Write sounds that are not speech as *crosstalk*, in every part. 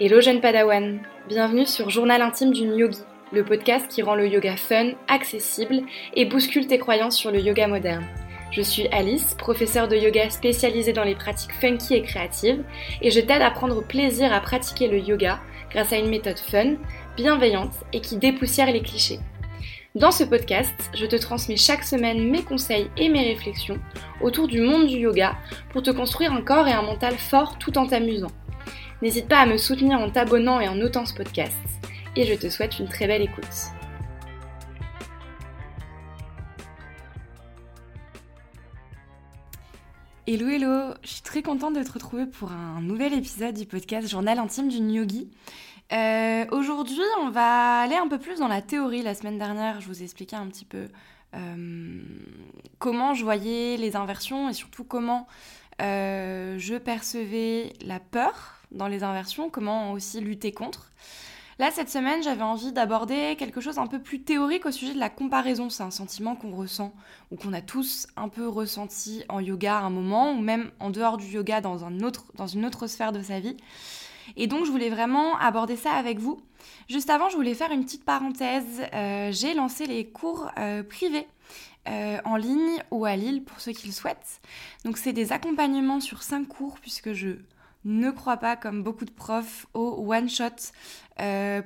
Hello jeune padawan, bienvenue sur Journal intime d'une yogi, le podcast qui rend le yoga fun, accessible et bouscule tes croyances sur le yoga moderne. Je suis Alice, professeure de yoga spécialisée dans les pratiques funky et créatives, et je t'aide à prendre plaisir à pratiquer le yoga grâce à une méthode fun, bienveillante et qui dépoussière les clichés. Dans ce podcast, je te transmets chaque semaine mes conseils et mes réflexions autour du monde du yoga pour te construire un corps et un mental fort tout en t'amusant. N'hésite pas à me soutenir en t'abonnant et en notant ce podcast. Et je te souhaite une très belle écoute. Hello hello, je suis très contente de te retrouver pour un nouvel épisode du podcast Journal intime d'une yogi. Euh, aujourd'hui, on va aller un peu plus dans la théorie. La semaine dernière, je vous ai expliqué un petit peu euh, comment je voyais les inversions et surtout comment euh, je percevais la peur dans les inversions, comment aussi lutter contre. Là, cette semaine, j'avais envie d'aborder quelque chose un peu plus théorique au sujet de la comparaison. C'est un sentiment qu'on ressent ou qu'on a tous un peu ressenti en yoga à un moment ou même en dehors du yoga dans, un autre, dans une autre sphère de sa vie. Et donc, je voulais vraiment aborder ça avec vous. Juste avant, je voulais faire une petite parenthèse. Euh, j'ai lancé les cours euh, privés. Euh, en ligne ou à Lille pour ceux qui le souhaitent. Donc c'est des accompagnements sur cinq cours puisque je ne crois pas, comme beaucoup de profs, au one-shot.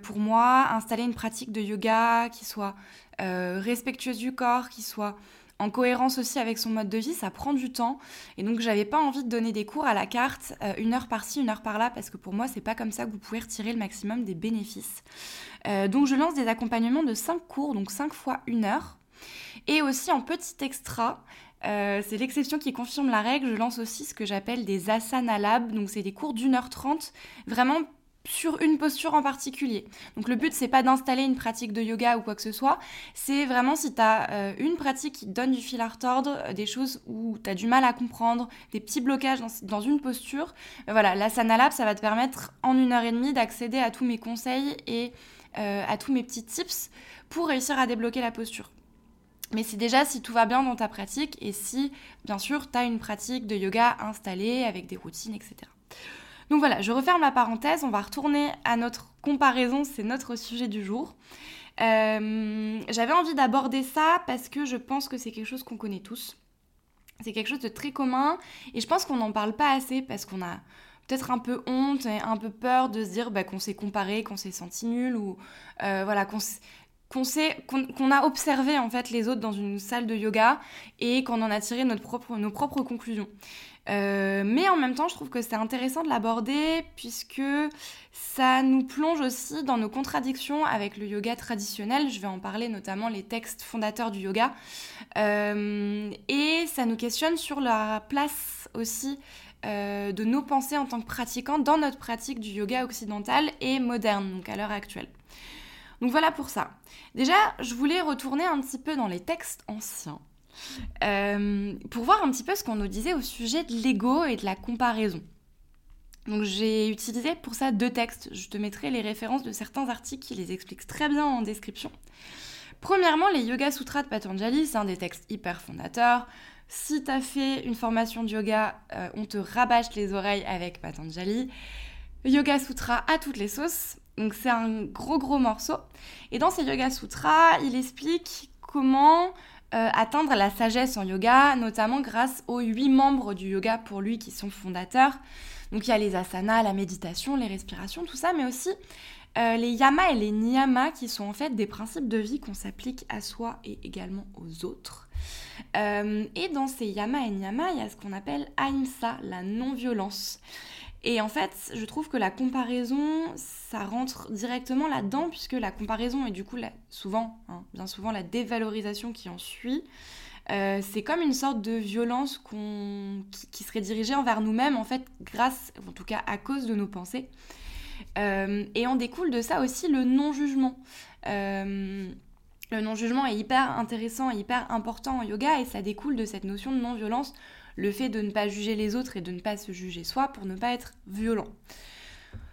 pour moi, installer une pratique de yoga qui soit respectueuse du corps, qui soit en cohérence aussi avec son mode de vie, ça prend du temps. Et donc, j'avais pas envie de donner des cours à la carte, euh, une heure par-ci, une heure par-là, parce que pour moi, c'est pas comme ça que vous pouvez retirer le maximum des bénéfices. Euh, donc, je lance des accompagnements de 5 cours, donc 5 fois une heure. Et aussi en petit extra, euh, c'est l'exception qui confirme la règle. Je lance aussi ce que j'appelle des asana lab. Donc, c'est des cours d'une heure trente, vraiment sur une posture en particulier. Donc le but c'est pas d'installer une pratique de yoga ou quoi que ce soit, c'est vraiment si tu as euh, une pratique qui te donne du fil à retordre, euh, des choses où tu as du mal à comprendre, des petits blocages dans, une posture, voilà, la Lab ça va te permettre en une heure et demie d'accéder à tous mes conseils et à tous mes petits tips pour réussir à débloquer la posture. Mais c'est déjà si tout va bien dans ta pratique et si bien sûr tu as une pratique de yoga installée avec des routines, etc. Donc voilà, je referme la parenthèse, on va retourner à notre comparaison, c'est notre sujet du jour. Euh, j'avais envie d'aborder ça parce que je pense que c'est quelque chose qu'on connaît tous. C'est quelque chose de très commun et je pense qu'on n'en parle pas assez parce qu'on a peut-être un peu honte et un peu peur de se dire bah, qu'on s'est comparé, qu'on s'est senti nul ou euh, voilà qu'on qu'on a observé en fait les autres dans une salle de yoga et qu'on en a tiré notre propre, nos propres conclusions. Euh, mais en même temps, je trouve que c'est intéressant de l'aborder puisque ça nous plonge aussi dans nos contradictions avec le yoga traditionnel. Je vais en parler notamment les textes fondateurs du yoga. Euh, et ça nous questionne sur la place aussi euh, de nos pensées en tant que pratiquants dans notre pratique du yoga occidental et moderne, donc à l'heure actuelle. Donc voilà pour ça. Déjà, je voulais retourner un petit peu dans les textes anciens euh, pour voir un petit peu ce qu'on nous disait au sujet de l'ego et de la comparaison. Donc j'ai utilisé pour ça deux textes. Je te mettrai les références de certains articles qui les expliquent très bien en description. Premièrement, les Yoga Sutras de Patanjali, c'est un des textes hyper fondateurs. Si tu as fait une formation de yoga, euh, on te rabâche les oreilles avec Patanjali. Yoga Sutra à toutes les sauces. Donc c'est un gros gros morceau. Et dans ces Yoga Sutras, il explique comment euh, atteindre la sagesse en yoga, notamment grâce aux huit membres du yoga pour lui qui sont fondateurs. Donc il y a les asanas, la méditation, les respirations, tout ça, mais aussi euh, les yamas et les niyamas qui sont en fait des principes de vie qu'on s'applique à soi et également aux autres. Euh, et dans ces yamas et niyamas, il y a ce qu'on appelle ahimsa, la non-violence. Et en fait, je trouve que la comparaison, ça rentre directement là-dedans, puisque la comparaison, et du coup, souvent, hein, bien souvent, la dévalorisation qui en suit, euh, c'est comme une sorte de violence qui, serait dirigée envers nous-mêmes, en fait, grâce, en tout cas à cause de nos pensées. Euh, et en découle de ça aussi le non-jugement. Euh, le non-jugement est hyper intéressant hyper important en yoga, et ça découle de cette notion de non-violence le fait de ne pas juger les autres et de ne pas se juger soi pour ne pas être violent.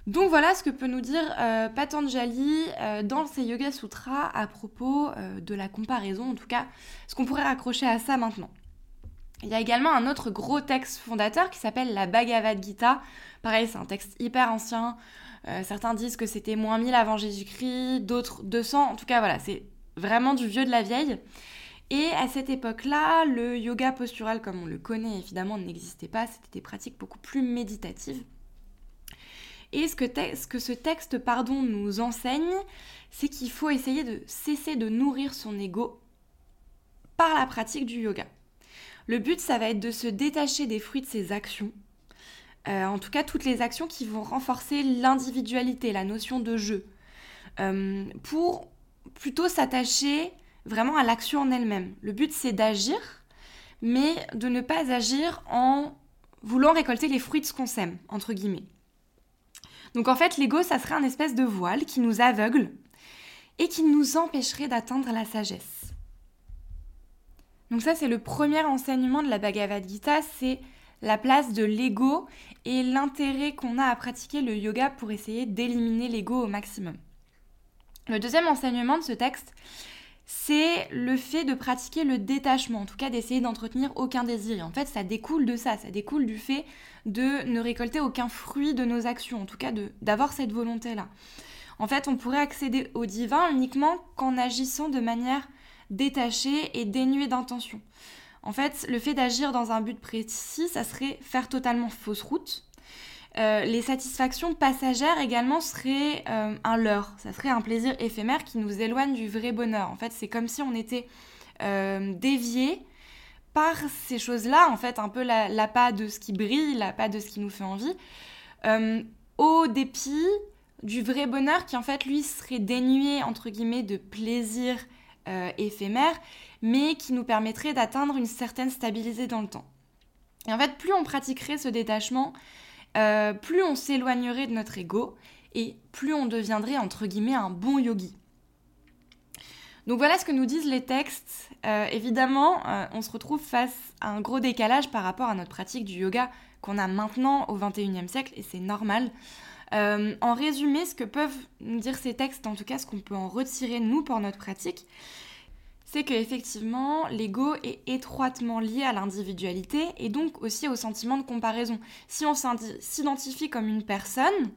Donc voilà ce que peut nous dire euh, Patanjali euh, dans ses Yoga Sutras à propos euh, de la comparaison, en tout cas ce qu'on pourrait raccrocher à ça maintenant. Il y a également un autre gros texte fondateur qui s'appelle la Bhagavad Gita. Pareil, c'est un texte hyper ancien. certains disent que c'était moins 1000 avant Jésus-Christ, d'autres 200. En tout cas, voilà, c'est vraiment du vieux de la vieille. Et à cette époque-là, le yoga postural comme on le connaît évidemment n'existait pas, c'était des pratiques beaucoup plus méditatives. Et ce que, ce, texte pardon, nous enseigne, c'est qu'il faut essayer de cesser de nourrir son ego par la pratique du yoga. Le but, ça va être de se détacher des fruits de ses actions, euh, en tout cas toutes les actions qui vont renforcer l'individualité, la notion de jeu, euh, pour plutôt s'attacher vraiment à l'action en elle-même. Le but, c'est d'agir, mais de ne pas agir en voulant récolter les fruits de ce qu'on sème, entre guillemets. Donc en fait, l'ego, ça serait un espèce de voile qui nous aveugle et qui nous empêcherait d'atteindre la sagesse. Donc ça, c'est le premier enseignement de la Bhagavad Gita, c'est la place de l'ego et l'intérêt qu'on a à pratiquer le yoga pour essayer d'éliminer l'ego au maximum. Le deuxième enseignement de ce texte, c'est le fait de pratiquer le détachement, en tout cas d'essayer d'entretenir aucun désir. en fait, ça découle de ça, ça découle du fait de ne récolter aucun fruit de nos actions, en tout cas d'avoir cette volonté-là. En fait, on pourrait accéder au divin uniquement qu'en agissant de manière détachée et dénuée d'intention. En fait, le fait d'agir dans un but précis, ça serait faire totalement fausse route, euh, les satisfactions passagères également seraient euh, un leurre, ça serait un plaisir éphémère qui nous éloigne du vrai bonheur. En fait, c'est comme si on était euh, dévié par ces choses-là, en fait, un peu la, pas de ce qui brille, la pas de ce qui nous fait envie, au dépit du vrai bonheur qui, en fait, lui, serait dénué, entre guillemets, de plaisir éphémère, mais qui nous permettrait d'atteindre une certaine stabilité dans le temps. Et en fait, plus on pratiquerait ce détachement, euh, plus on s'éloignerait de notre ego et plus on deviendrait entre guillemets un bon yogi. Donc voilà ce que nous disent les textes. Euh, évidemment, euh, on se retrouve face à un gros décalage par rapport à notre pratique du yoga qu'on a maintenant au XXIe siècle, et c'est normal. en résumé, ce que peuvent nous dire ces textes, en tout cas ce qu'on peut en retirer nous pour notre pratique, c'est qu'effectivement, l'ego est étroitement lié à l'individualité et donc aussi au sentiment de comparaison. Si on s'identifie comme une personne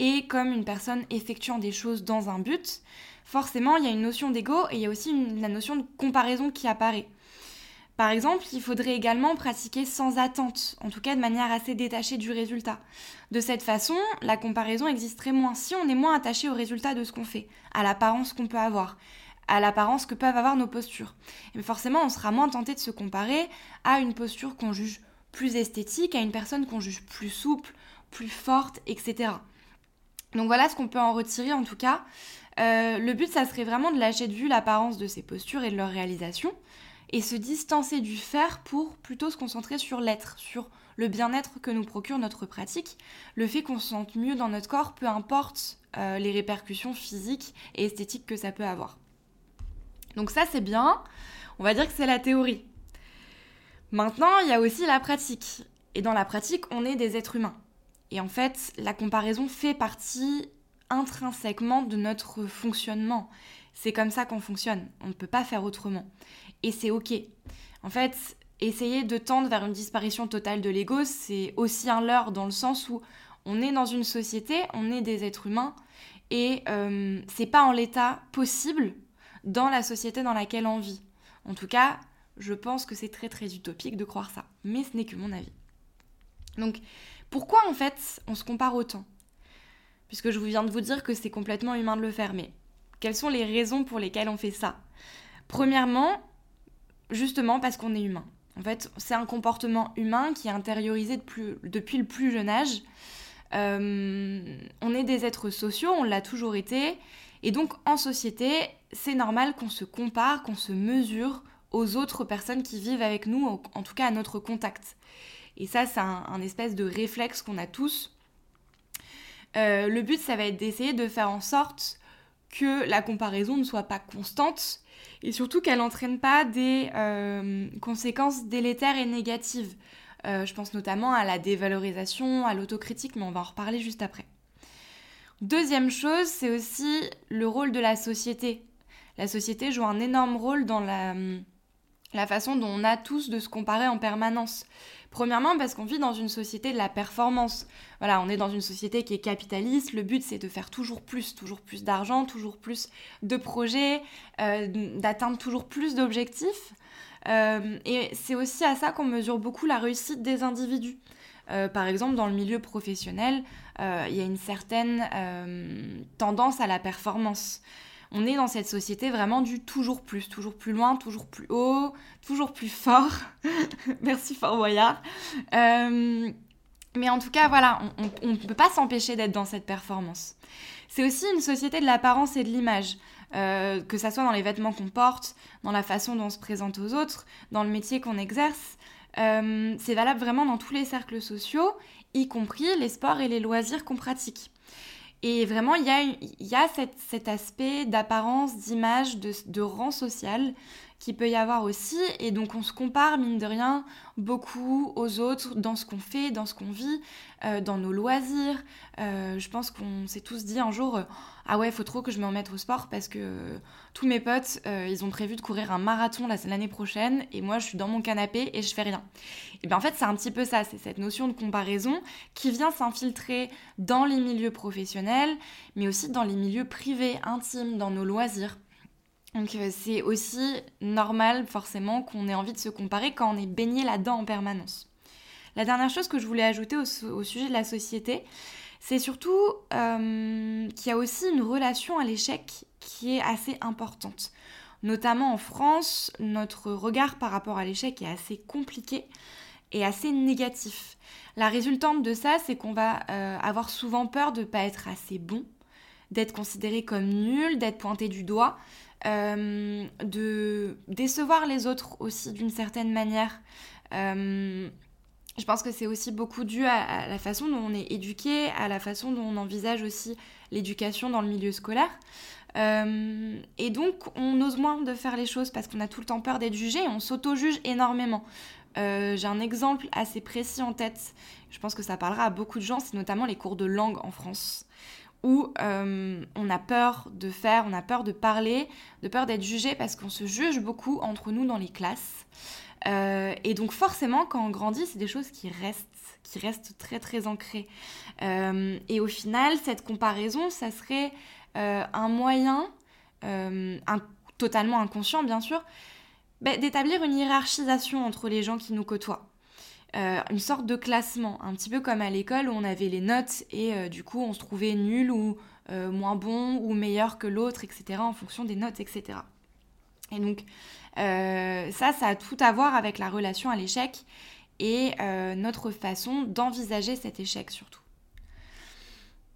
et comme une personne effectuant des choses dans un but, forcément, il y a une notion d'ego et il y a aussi la notion de comparaison qui apparaît. Par exemple, il faudrait également pratiquer sans attente, en tout cas de manière assez détachée du résultat. De cette façon, la comparaison existerait moins si on est moins attaché au résultat de ce qu'on fait, à l'apparence qu'on peut avoir à l'apparence que peuvent avoir nos postures. Mais forcément, on sera moins tenté de se comparer à une posture qu'on juge plus esthétique, à une personne qu'on juge plus souple, plus forte, etc. Donc voilà ce qu'on peut en retirer en tout cas. Euh, le but, ça serait vraiment de lâcher de vue l'apparence de ces postures et de leur réalisation et se distancer du faire pour plutôt se concentrer sur l'être, sur le bien-être que nous procure notre pratique, le fait qu'on se sente mieux dans notre corps, peu importe euh, les répercussions physiques et esthétiques que ça peut avoir. Donc ça c'est bien, on va dire que c'est la théorie. Maintenant, il y a aussi la pratique. Et dans la pratique, on est des êtres humains. Et en fait, la comparaison fait partie intrinsèquement de notre fonctionnement. C'est comme ça qu'on fonctionne. On ne peut pas faire autrement. Et c'est ok. En fait, essayer de tendre vers une disparition totale de l'ego, c'est aussi un leurre dans le sens où on est dans une société, on est des êtres humains, et euh, c'est pas en l'état possible dans la société dans laquelle on vit. En tout cas, je pense que c'est très très utopique de croire ça, mais ce n'est que mon avis. Donc, pourquoi en fait on se compare autant? Puisque je vous viens de vous dire que c'est complètement humain de le faire, mais quelles sont les raisons pour lesquelles on fait ça? Premièrement, justement parce qu'on est humain. En fait, c'est un comportement humain qui est intériorisé depuis le plus jeune âge. Euh, on est des êtres sociaux, on l'a toujours été, et donc en société, c'est normal qu'on se compare, qu'on se mesure aux autres personnes qui vivent avec nous, en tout cas à notre contact. Et ça, c'est un, espèce de réflexe qu'on a tous. Euh, le but, ça va être d'essayer de faire en sorte que la comparaison ne soit pas constante et surtout qu'elle n'entraîne pas des euh, conséquences délétères et négatives. Euh, je pense notamment à la dévalorisation, à l'autocritique, mais on va en reparler juste après. Deuxième chose, c'est aussi le rôle de la société. La société joue un énorme rôle dans la, la façon dont on a tous de se comparer en permanence. Premièrement, parce qu'on vit dans une société de la performance. Voilà, on est dans une société qui est capitaliste. Le but, c'est de faire toujours plus, toujours plus d'argent, toujours plus de projets, euh, d'atteindre toujours plus d'objectifs. Euh, et c'est aussi à ça qu'on mesure beaucoup la réussite des individus. Euh, par exemple, dans le milieu professionnel, il y a une certaine tendance à la performance on est dans cette société vraiment du toujours plus, toujours plus loin, toujours plus haut, toujours plus fort. *laughs* Merci Fort Boyard. Euh, mais en tout cas, voilà, on ne peut pas s'empêcher d'être dans cette performance. C'est aussi une société de l'apparence et de l'image. Euh, que ça soit dans les vêtements qu'on porte, dans la façon dont on se présente aux autres, dans le métier qu'on exerce. Euh, c'est valable vraiment dans tous les cercles sociaux, y compris les sports et les loisirs qu'on pratique. Et vraiment, il y a, y a cet aspect d'apparence, d'image, de, de, rang social qui peut y avoir aussi. Et donc, on se compare, mine de rien, beaucoup aux autres dans ce qu'on fait, dans ce qu'on vit, euh, dans nos loisirs. Euh, je pense qu'on s'est tous dit un jour Ah ouais, faut trop que je me remette au sport parce que tous mes potes, euh, ils ont prévu de courir un marathon l'année prochaine et moi, je suis dans mon canapé et je fais rien. Et bien en fait, c'est un petit peu ça, c'est cette notion de comparaison qui vient s'infiltrer dans les milieux professionnels, mais aussi dans les milieux privés, intimes, dans nos loisirs. Donc euh, c'est aussi normal forcément qu'on ait envie de se comparer quand on est baigné là-dedans en permanence. La dernière chose que je voulais ajouter au, sujet de la société, c'est surtout euh, qu'il y a aussi une relation à l'échec qui est assez importante. Notamment en France, notre regard par rapport à l'échec est assez compliqué et assez négatif. La résultante de ça, c'est qu'on va euh, avoir souvent peur de ne pas être assez bon, d'être considéré comme nul, d'être pointé du doigt, euh, de décevoir les autres aussi d'une certaine manière. Euh, je pense que c'est aussi beaucoup dû à, la façon dont on est éduqué, à la façon dont on envisage aussi l'éducation dans le milieu scolaire. Euh, et donc, on ose moins de faire les choses parce qu'on a tout le temps peur d'être jugé et on s'auto-juge énormément. J'ai un exemple assez précis en tête, je pense que ça parlera à beaucoup de gens, c'est notamment les cours de langue en France où euh, on a peur de faire, on a peur de parler, de peur d'être jugé parce qu'on se juge beaucoup entre nous dans les classes. Euh, et donc forcément, quand on grandit, c'est des choses qui restent, qui restent très très ancrées. Euh, et au final, cette comparaison, ça serait un moyen, totalement inconscient bien sûr, bah, d'établir une hiérarchisation entre les gens qui nous côtoient. Euh, une sorte de classement, un petit peu comme à l'école où on avait les notes et euh, du coup on se trouvait nul ou euh, moins bon ou meilleur que l'autre, etc. en fonction des notes, etc. Et donc ça, ça a tout à voir avec la relation à l'échec et notre façon d'envisager cet échec surtout.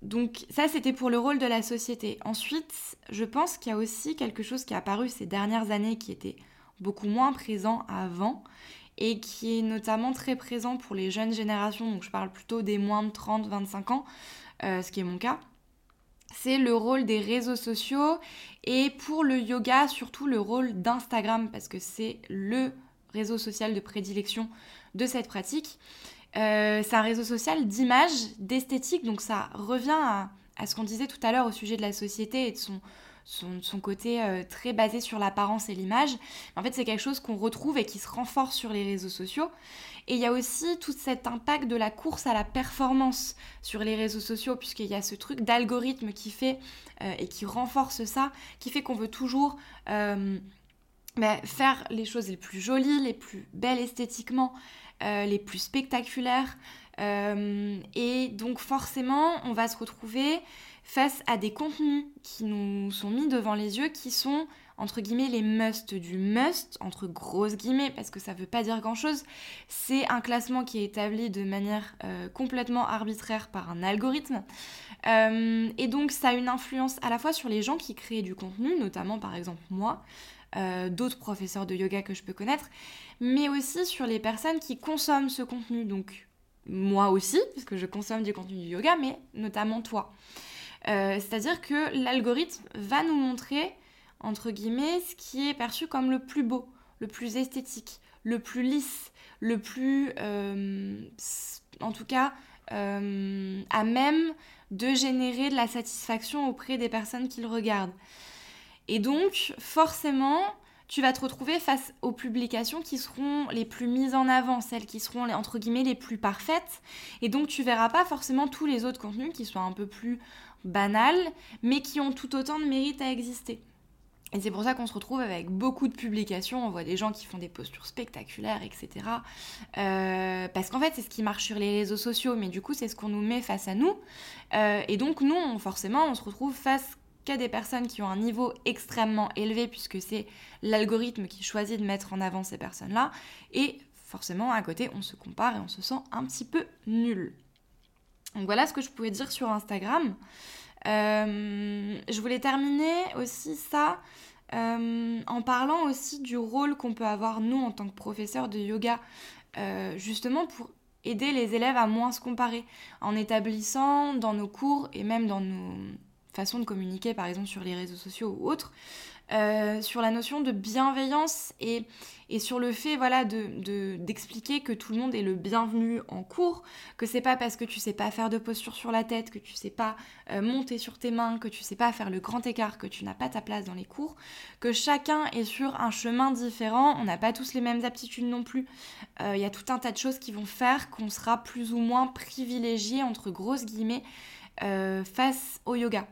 Donc ça, c'était pour le rôle de la société. Ensuite, je pense qu'il y a aussi quelque chose qui est apparu ces dernières années qui était beaucoup moins présent avant et qui est notamment très présent pour les jeunes générations, donc je parle plutôt des moins de 30-25 ans, euh, ce qui est mon cas. C'est le rôle des réseaux sociaux et pour le yoga, surtout le rôle d'Instagram, parce que c'est le réseau social de prédilection de cette pratique. Euh, c'est un réseau social d'image, d'esthétique, donc ça revient à, à ce qu'on disait tout à l'heure au sujet de la société et de son, son, côté euh, très basé sur l'apparence et l'image. En fait, c'est quelque chose qu'on retrouve et qui se renforce sur les réseaux sociaux. Et il y a aussi tout cet impact de la course à la performance sur les réseaux sociaux, puisqu'il y a ce truc d'algorithme qui fait euh, et qui renforce ça, qui fait qu'on veut toujours euh, bah, faire les choses les plus jolies, les plus belles esthétiquement, les plus spectaculaires. et donc forcément, on va se retrouver face à des contenus qui nous sont mis devant les yeux qui sont entre guillemets les must du must, entre grosses guillemets, parce que ça veut pas dire grand chose. C'est un classement qui est établi de manière euh, complètement arbitraire par un algorithme. Euh, et donc ça a une influence à la fois sur les gens qui créent du contenu, notamment par exemple moi, euh, d'autres professeurs de yoga que je peux connaître, mais aussi sur les personnes qui consomment ce contenu. Donc moi aussi, puisque je consomme du contenu du yoga, mais notamment toi. Euh, c'est-à-dire que l'algorithme va nous montrer, entre guillemets, ce qui est perçu comme le plus beau, le plus esthétique, le plus lisse, le plus, euh, en tout cas, euh, à même de générer de la satisfaction auprès des personnes qui le regardent. Et donc, forcément, tu vas te retrouver face aux publications qui seront les plus mises en avant, celles qui seront entre guillemets les plus parfaites. Et donc tu verras pas forcément tous les autres contenus qui soient un peu plus banals, mais qui ont tout autant de mérite à exister. Et c'est pour ça qu'on se retrouve avec beaucoup de publications, on voit des gens qui font des postures spectaculaires, etc. Euh, parce qu'en fait, c'est ce qui marche sur les réseaux sociaux, mais du coup, c'est ce qu'on nous met face à nous. Euh, et donc, nous, forcément, on se retrouve face qu'à des personnes qui ont un niveau extrêmement élevé, puisque c'est l'algorithme qui choisit de mettre en avant ces personnes-là. Et forcément, à côté, on se compare et on se sent un petit peu nul. Donc voilà ce que je pouvais dire sur Instagram. Euh, je voulais terminer aussi ça euh, en parlant aussi du rôle qu'on peut avoir nous en tant que professeurs de yoga, euh, justement pour aider les élèves à moins se comparer, en établissant dans nos cours et même dans nos façons de communiquer, par exemple sur les réseaux sociaux ou autres, euh, sur la notion de bienveillance et, sur le fait voilà de, d'expliquer que tout le monde est le bienvenu en cours, que c'est pas parce que tu sais pas faire de posture sur la tête, que tu sais pas euh, monter sur tes mains, que tu sais pas faire le grand écart, que tu n'as pas ta place dans les cours, que chacun est sur un chemin différent, on n'a pas tous les mêmes aptitudes non plus. Euh, il y a tout un tas de choses qui vont faire qu'on sera plus ou moins privilégié entre grosses guillemets face au yoga.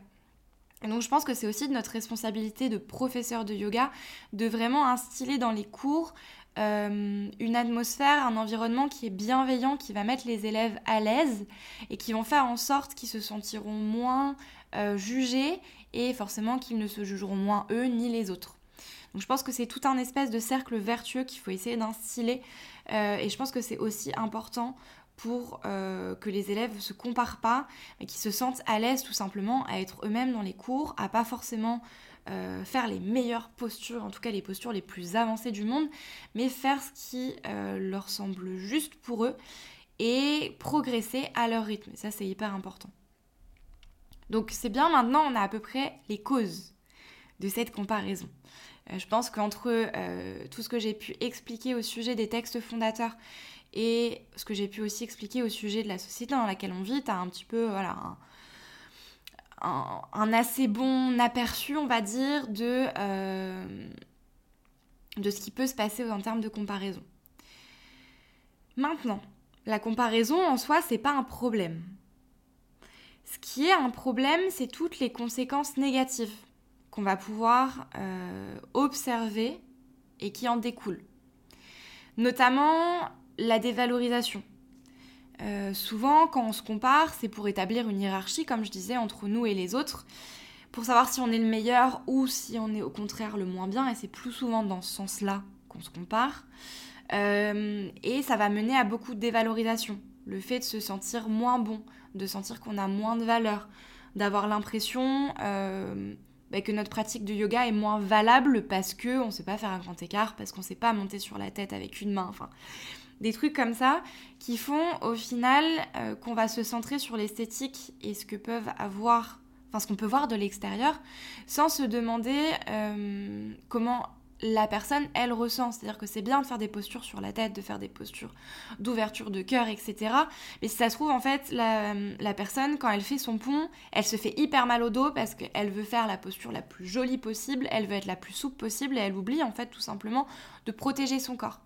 Donc je pense que c'est aussi de notre responsabilité de professeur de yoga de vraiment instiller dans les cours euh, une atmosphère, un environnement qui est bienveillant, qui va mettre les élèves à l'aise et qui vont faire en sorte qu'ils se sentiront moins euh, jugés et forcément qu'ils ne se jugeront moins eux ni les autres. Donc je pense que c'est tout un espèce de cercle vertueux qu'il faut essayer d'instiller euh, et je pense que c'est aussi important pour euh, que les élèves ne se comparent pas, mais qu'ils se sentent à l'aise tout simplement à être eux-mêmes dans les cours, à pas forcément euh, faire les meilleures postures, en tout cas les postures les plus avancées du monde, mais faire ce qui euh, leur semble juste pour eux et progresser à leur rythme. Et ça, c'est hyper important. Donc c'est bien, maintenant on a à peu près les causes de cette comparaison. je pense qu'entre tout ce que j'ai pu expliquer au sujet des textes fondateurs et ce que j'ai pu aussi expliquer au sujet de la société dans laquelle on vit, tu as un petit peu voilà, un, assez bon aperçu, on va dire, de, euh, de ce qui peut se passer en termes de comparaison. Maintenant, la comparaison en soi, c'est pas un problème. Ce qui est un problème, c'est toutes les conséquences négatives qu'on va pouvoir euh, observer et qui en découlent. Notamment la dévalorisation. Euh, souvent, quand on se compare, c'est pour établir une hiérarchie, comme je disais, entre nous et les autres, pour savoir si on est le meilleur ou si on est au contraire le moins bien, et c'est plus souvent dans ce sens-là qu'on se compare. Euh, et ça va mener à beaucoup de dévalorisation. Le fait de se sentir moins bon, de sentir qu'on a moins de valeur, d'avoir l'impression euh, bah, que notre pratique de yoga est moins valable parce qu'on ne sait pas faire un grand écart, parce qu'on ne sait pas monter sur la tête avec une main. Enfin, des trucs comme ça qui font au final euh, qu'on va se centrer sur l'esthétique et ce que peuvent avoir, enfin ce qu'on peut voir de l'extérieur, sans se demander euh, comment la personne, elle ressent. C'est-à-dire que c'est bien de faire des postures sur la tête, de faire des postures d'ouverture de cœur, etc. Mais si ça se trouve, en fait, la, la, personne, quand elle fait son pont, elle se fait hyper mal au dos parce qu'elle veut faire la posture la plus jolie possible, elle veut être la plus souple possible et elle oublie, en fait, tout simplement de protéger son corps.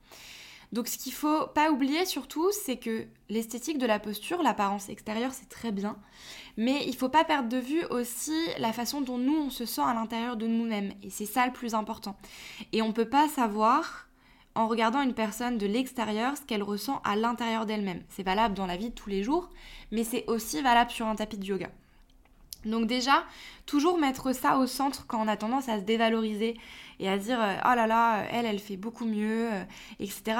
Donc ce qu'il faut pas oublier surtout, c'est que l'esthétique de la posture, l'apparence extérieure, c'est très bien, mais il faut pas perdre de vue aussi la façon dont nous on se sent à l'intérieur de nous-mêmes, et c'est ça le plus important. Et on peut pas savoir en regardant une personne de l'extérieur ce qu'elle ressent à l'intérieur d'elle-même. C'est valable dans la vie de tous les jours, mais c'est aussi valable sur un tapis de yoga. Donc déjà, toujours mettre ça au centre quand on a tendance à se dévaloriser et à dire euh, oh là là, elle, elle fait beaucoup mieux, euh, etc.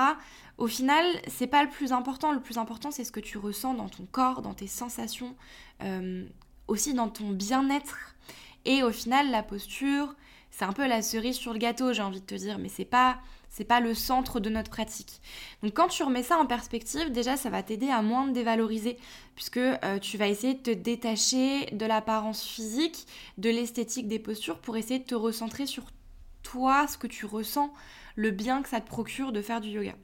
Au final, c'est pas le plus important. Le plus important, c'est ce que tu ressens dans ton corps, dans tes sensations, euh, aussi dans ton bien-être. Et au final, la posture, c'est un peu la cerise sur le gâteau, j'ai envie de te dire, mais c'est pas c'est pas le centre de notre pratique. Donc quand tu remets ça en perspective, déjà ça va t'aider à moins te dévaloriser puisque euh, tu vas essayer de te détacher de l'apparence physique, de l'esthétique des postures pour essayer de te recentrer sur toi, ce que tu ressens, le bien que ça te procure de faire du yoga.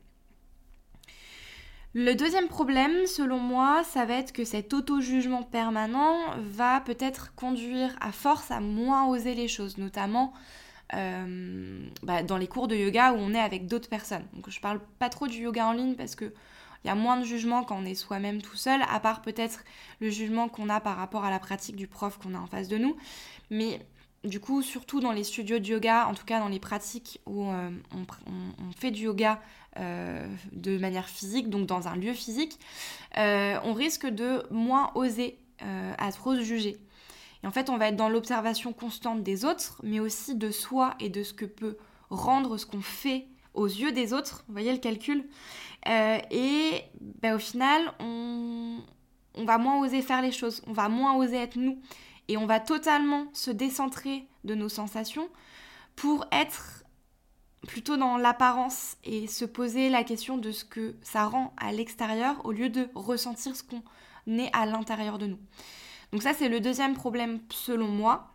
Le deuxième problème, selon moi, ça va être que cet auto-jugement permanent va peut-être conduire à force à moins oser les choses, notamment bah, dans les cours de yoga où on est avec d'autres personnes. Donc je parle pas trop du yoga en ligne parce que il y a moins de jugement quand on est soi-même tout seul, à part peut-être le jugement qu'on a par rapport à la pratique du prof qu'on a en face de nous. Mais du coup, surtout dans les studios de yoga, en tout cas dans les pratiques où euh, on, fait du yoga euh, de manière physique, donc dans un lieu physique, euh, on risque de moins oser à trop se juger. Et en fait, on va être dans l'observation constante des autres, mais aussi de soi et de ce que peut rendre ce qu'on fait aux yeux des autres. Voyez le calcul Et ben, au final, on, on va moins oser faire les choses, on va moins oser être nous et on va totalement se décentrer de nos sensations pour être plutôt dans l'apparence et se poser la question de ce que ça rend à l'extérieur au lieu de ressentir ce qu'on est à l'intérieur de nous. Donc ça c'est le deuxième problème selon moi.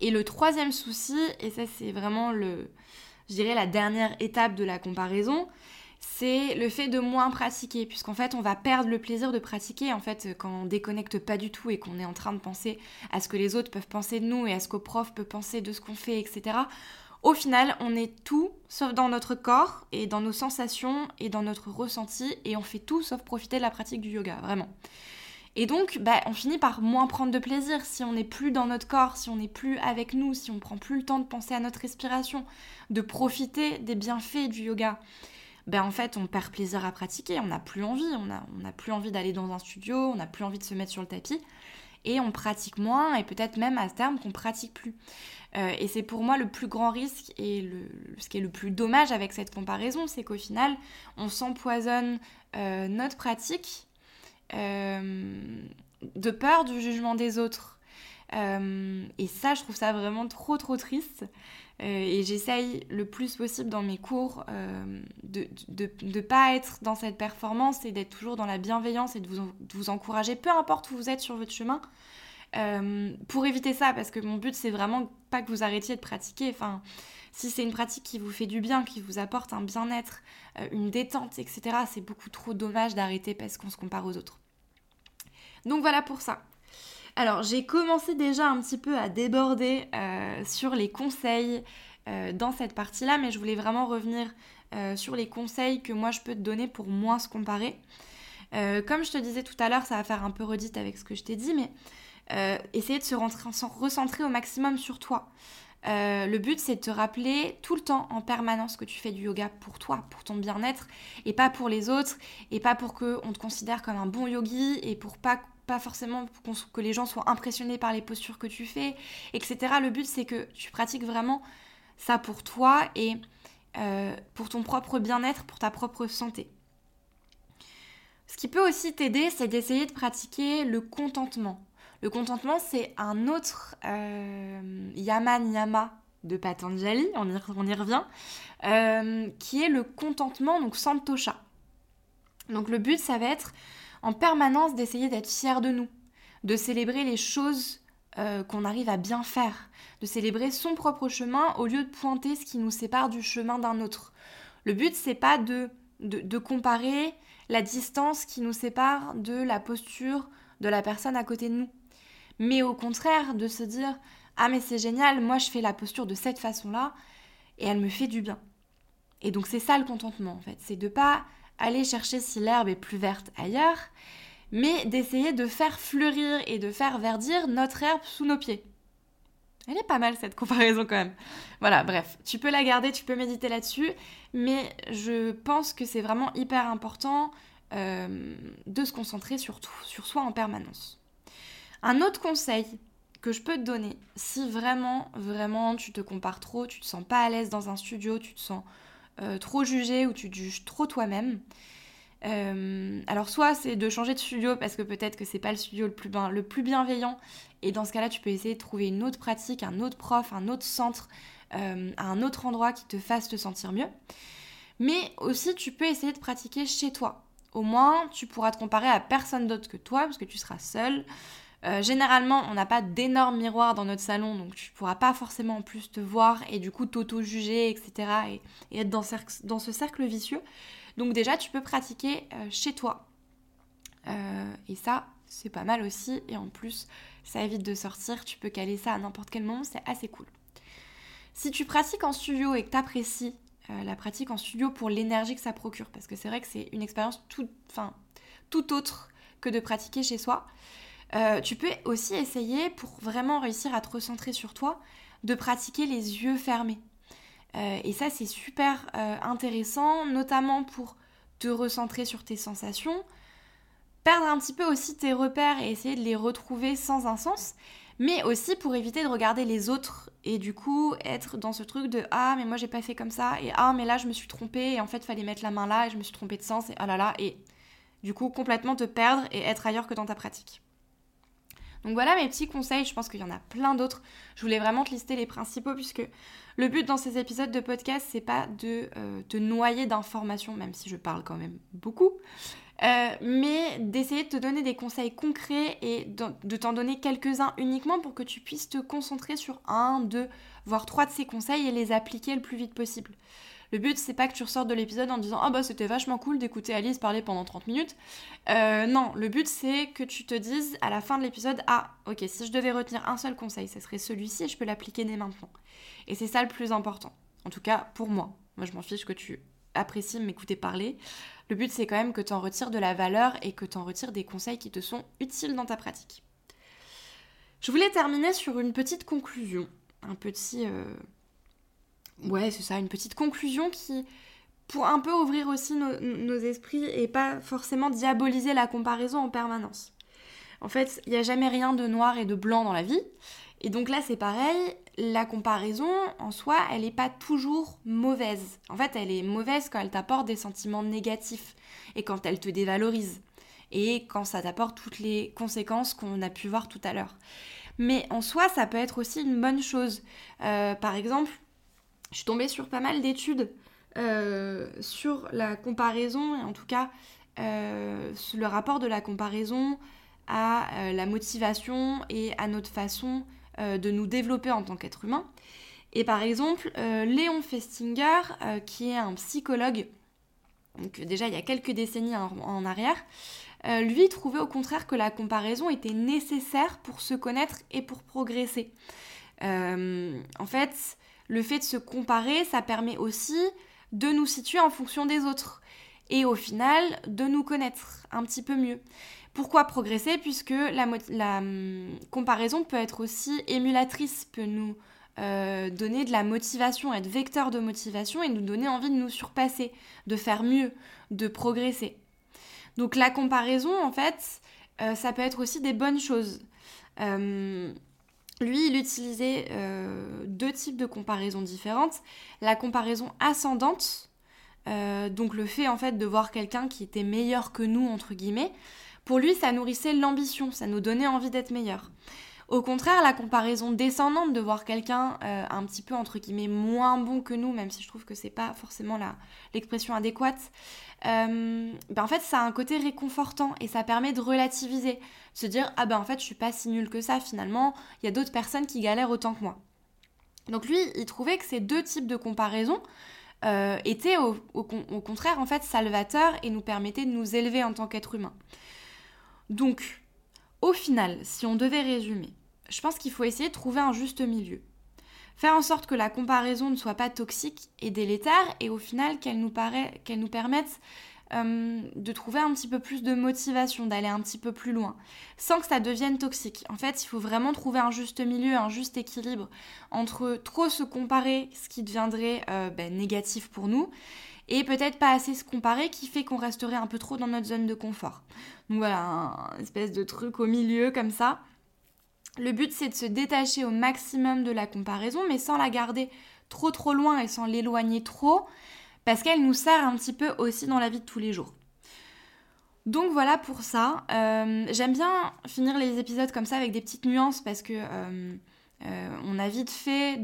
Et le troisième souci, et ça c'est vraiment le, je dirais la dernière étape de la comparaison, c'est le fait de moins pratiquer, puisqu'en fait on va perdre le plaisir de pratiquer, en fait quand on déconnecte pas du tout et qu'on est en train de penser à ce que les autres peuvent penser de nous et à ce qu'au prof peut penser de ce qu'on fait, etc. Au final, on est tout sauf dans notre corps et dans nos sensations et dans notre ressenti et on fait tout sauf profiter de la pratique du yoga, vraiment. Et donc, bah, on finit par moins prendre de plaisir. Si on n'est plus dans notre corps, si on n'est plus avec nous, si on prend plus le temps de penser à notre respiration, de profiter des bienfaits du yoga ben en fait on perd plaisir à pratiquer, on n'a plus envie, on n'a a plus envie d'aller dans un studio, on n'a plus envie de se mettre sur le tapis. Et on pratique moins et peut-être même à terme qu'on pratique plus. Euh, et c'est pour moi le plus grand risque et ce qui est le plus dommage avec cette comparaison, c'est qu'au final on s'empoisonne euh, notre pratique de peur du jugement des autres. et ça, je trouve ça vraiment trop trop triste. Euh, et j'essaye le plus possible dans mes cours euh, de ne pas être dans cette performance et d'être toujours dans la bienveillance et de vous, vous, encourager, peu importe où vous êtes sur votre chemin, euh, pour éviter ça, parce que mon but c'est vraiment pas que vous arrêtiez de pratiquer. Enfin, si c'est une pratique qui vous fait du bien, qui vous apporte un bien-être, une détente, etc., c'est beaucoup trop dommage d'arrêter parce qu'on se compare aux autres. Donc voilà pour ça. Alors j'ai commencé déjà un petit peu à déborder euh, sur les conseils euh, dans cette partie-là, mais je voulais vraiment revenir euh, sur les conseils que moi je peux te donner pour moins se comparer. comme je te disais tout à l'heure, ça va faire un peu redite avec ce que je t'ai dit, mais essayer de se recentrer au maximum sur toi. Le but, c'est de te rappeler tout le temps, en permanence, que tu fais du yoga pour toi, pour ton bien-être, et pas pour les autres, et pas pour qu'on te considère comme un bon yogi, et pour pas pas forcément que les gens soient impressionnés par les postures que tu fais, etc. Le but, c'est que tu pratiques vraiment ça pour toi et euh, pour ton propre bien-être, pour ta propre santé. Ce qui peut aussi t'aider, c'est d'essayer de pratiquer le contentement. Le contentement, c'est un autre euh, yama niyama de Patanjali, on y, revient, euh, qui est le contentement, donc santosha. Donc le but, ça va être en permanence d'essayer d'être fier de nous, de célébrer les choses euh, qu'on arrive à bien faire, de célébrer son propre chemin au lieu de pointer ce qui nous sépare du chemin d'un autre. Le but, c'est pas de, comparer la distance qui nous sépare de la posture de la personne à côté de nous, mais au contraire de se dire ah mais c'est génial, moi je fais la posture de cette façon-là et elle me fait du bien. Et donc c'est ça le contentement en fait, c'est de pas aller chercher si l'herbe est plus verte ailleurs, mais d'essayer de faire fleurir et de faire verdir notre herbe sous nos pieds. Elle est pas mal cette comparaison quand même. Voilà, bref, tu peux la garder, tu peux méditer là-dessus, mais je pense que c'est vraiment hyper important euh, de se concentrer sur tout, sur soi en permanence. Un autre conseil que je peux te donner, si vraiment, vraiment tu te compares trop, tu te sens pas à l'aise dans un studio, tu te sens euh, trop jugé ou tu te juges trop toi-même. Euh, alors soit c'est de changer de studio parce que peut-être que c'est pas le studio le plus, le plus bienveillant et dans ce cas-là tu peux essayer de trouver une autre pratique, un autre prof, un autre centre, euh, un autre endroit qui te fasse te sentir mieux. Mais aussi tu peux essayer de pratiquer chez toi. Au moins tu pourras te comparer à personne d'autre que toi parce que tu seras seul. Euh, généralement, on n'a pas d'énormes miroirs dans notre salon, donc tu pourras pas forcément en plus te voir et du coup t'auto-juger, etc. Et, être dans, ce cercle vicieux. Donc déjà, tu peux pratiquer euh, chez toi. Euh, et ça, c'est pas mal aussi. Et en plus, ça évite de sortir. Tu peux caler ça à n'importe quel moment. C'est assez cool. Si tu pratiques en studio et que tu apprécies la pratique en studio pour l'énergie que ça procure, parce que c'est vrai que c'est une expérience tout autre que de pratiquer chez soi, tu peux aussi essayer, pour vraiment réussir à te recentrer sur toi, de pratiquer les yeux fermés. Euh, et ça, c'est super euh, intéressant, notamment pour te recentrer sur tes sensations, perdre un petit peu aussi tes repères et essayer de les retrouver sans un sens, mais aussi pour éviter de regarder les autres et du coup être dans ce truc de ah mais moi j'ai pas fait comme ça et ah mais là je me suis trompée et en fait fallait mettre la main là et je me suis trompée de sens et ah là là et du coup complètement te perdre et être ailleurs que dans ta pratique. Donc voilà mes petits conseils, je pense qu'il y en a plein d'autres. Je voulais vraiment te lister les principaux puisque le but dans ces épisodes de podcast, c'est pas de euh, te noyer d'informations, même si je parle quand même beaucoup, euh, mais d'essayer de te donner des conseils concrets et de t'en donner quelques-uns uniquement pour que tu puisses te concentrer sur un, deux, voire trois de ces conseils et les appliquer le plus vite possible. Le but, c'est pas que tu ressortes de l'épisode en disant Ah bah c'était vachement cool d'écouter Alice parler pendant 30 minutes. Euh, non, le but, c'est que tu te dises à la fin de l'épisode Ah, ok, si je devais retenir un seul conseil, ce serait celui-ci et je peux l'appliquer dès maintenant. Et c'est ça le plus important. En tout cas, pour moi. Moi, je m'en fiche que tu apprécies m'écouter parler. Le but, c'est quand même que tu en retires de la valeur et que tu en retires des conseils qui te sont utiles dans ta pratique. Je voulais terminer sur une petite conclusion, un petit, euh, ouais, c'est ça, une petite conclusion qui, pour un peu ouvrir aussi nos, esprits et pas forcément diaboliser la comparaison en permanence. En fait, il n'y a jamais rien de noir et de blanc dans la vie. Et donc là, c'est pareil, la comparaison en soi, elle n'est pas toujours mauvaise. En fait, elle est mauvaise quand elle t'apporte des sentiments négatifs et quand elle te dévalorise et quand ça t'apporte toutes les conséquences qu'on a pu voir tout à l'heure. Mais en soi, ça peut être aussi une bonne chose. Euh, par exemple, je suis tombée sur pas mal d'études euh, sur la comparaison, et en tout cas euh, le rapport de la comparaison à la motivation et à notre façon de nous développer en tant qu'être humain. Et par exemple, Léon Festinger, qui est un psychologue, donc déjà il y a quelques décennies en arrière, lui trouvait au contraire que la comparaison était nécessaire pour se connaître et pour progresser. en fait, le fait de se comparer, ça permet aussi de nous situer en fonction des autres et au final de nous connaître un petit peu mieux. Pourquoi progresser? Puisque la, hum, comparaison peut être aussi émulatrice, peut nous euh, donner de la motivation, être vecteur de motivation et nous donner envie de nous surpasser, de faire mieux, de progresser. Donc la comparaison, en fait, euh, ça peut être aussi des bonnes choses. Hum, lui, il utilisait euh, deux types de comparaisons différentes. La comparaison ascendante, euh, donc le fait en fait de voir quelqu'un qui était meilleur que nous, entre guillemets, pour lui, ça nourrissait l'ambition, ça nous donnait envie d'être meilleur. Au contraire, la comparaison descendante de voir quelqu'un euh, un petit peu entre guillemets moins bon que nous, même si je trouve que c'est pas forcément l'expression adéquate, euh, ben en fait ça a un côté réconfortant et ça permet de relativiser, de se dire ah ben en fait je suis pas si nul que ça finalement, il y a d'autres personnes qui galèrent autant que moi. Donc lui, il trouvait que ces deux types de comparaison euh, étaient au, au, contraire en fait salvateurs et nous permettaient de nous élever en tant qu'être humain. Donc, au final, si on devait résumer, je pense qu'il faut essayer de trouver un juste milieu. Faire en sorte que la comparaison ne soit pas toxique et délétère et au final qu'elle nous, qu'elle nous permette euh, de trouver un petit peu plus de motivation, d'aller un petit peu plus loin, sans que ça devienne toxique. En fait, il faut vraiment trouver un juste milieu, un juste équilibre entre trop se comparer, ce qui deviendrait euh, ben, négatif pour nous, et peut-être pas assez se comparer qui fait qu'on resterait un peu trop dans notre zone de confort. Donc voilà, un espèce de truc au milieu comme ça. Le but, c'est de se détacher au maximum de la comparaison, mais sans la garder trop trop loin et sans l'éloigner trop, parce qu'elle nous sert un petit peu aussi dans la vie de tous les jours. Donc voilà pour ça. Euh, j'aime bien finir les épisodes comme ça avec des petites nuances parce que euh, euh, on a vite fait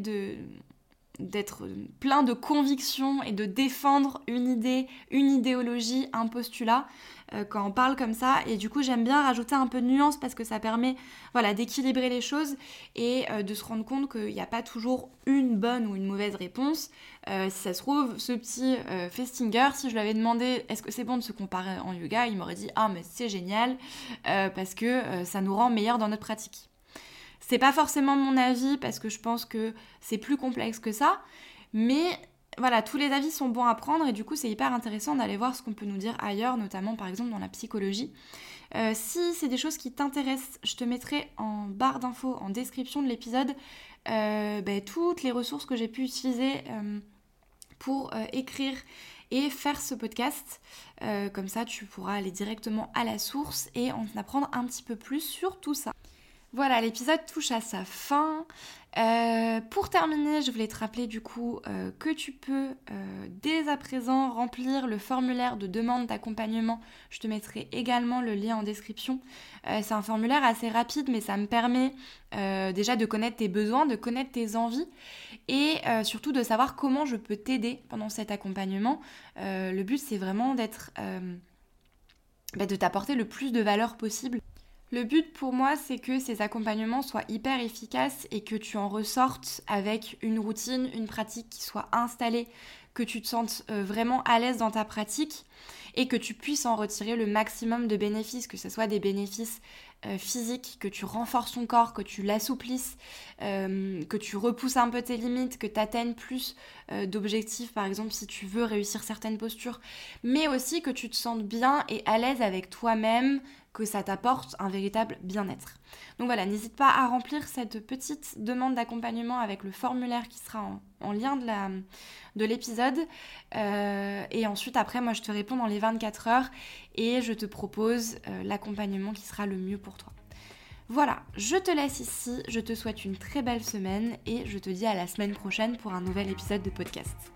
d'être plein de convictions et de défendre une idée, une idéologie, un postulat euh, quand on parle comme ça et du coup j'aime bien rajouter un peu de nuance parce que ça permet voilà d'équilibrer les choses et euh, de se rendre compte qu'il n'y a pas toujours une bonne ou une mauvaise réponse. Euh, si ça se trouve, ce petit Festinger, si je lui avais demandé est-ce que c'est bon de se comparer en yoga, il m'aurait dit ah mais c'est génial parce que ça nous rend meilleur dans notre pratique. C'est pas forcément mon avis parce que je pense que c'est plus complexe que ça, mais voilà, tous les avis sont bons à prendre et du coup c'est hyper intéressant d'aller voir ce qu'on peut nous dire ailleurs, notamment par exemple dans la psychologie. Euh, si c'est des choses qui t'intéressent, je te mettrai en barre d'infos, en description de l'épisode, euh, ben, toutes les ressources que j'ai pu utiliser euh, pour écrire et faire ce podcast. comme ça, tu pourras aller directement à la source et en apprendre un petit peu plus sur tout ça. Voilà, l'épisode touche à sa fin. Euh, pour terminer, je voulais te rappeler du coup euh, que tu peux euh, dès à présent remplir le formulaire de demande d'accompagnement. Je te mettrai également le lien en description. c'est un formulaire assez rapide, mais ça me permet déjà de connaître tes besoins, de connaître tes envies et surtout de savoir comment je peux t'aider pendant cet accompagnement. le but, c'est vraiment d'être, bah, de t'apporter le plus de valeur possible. Le but pour moi, c'est que ces accompagnements soient hyper efficaces et que tu en ressortes avec une routine, une pratique qui soit installée, que tu te sentes euh, vraiment à l'aise dans ta pratique et que tu puisses en retirer le maximum de bénéfices, que ce soit des bénéfices euh, physiques, que tu renforces ton corps, que tu l'assouplisses, euh, que tu repousses un peu tes limites, que tu atteignes plus d'objectifs, par exemple si tu veux réussir certaines postures, mais aussi que tu te sentes bien et à l'aise avec toi-même, que ça t'apporte un véritable bien-être. Donc voilà, n'hésite pas à remplir cette petite demande d'accompagnement avec le formulaire qui sera en, lien de l'épisode. De euh, et ensuite, après, moi, je te réponds dans les 24 heures et je te propose euh, l'accompagnement qui sera le mieux pour toi. Voilà, je te laisse ici, je te souhaite une très belle semaine et je te dis à la semaine prochaine pour un nouvel épisode de podcast.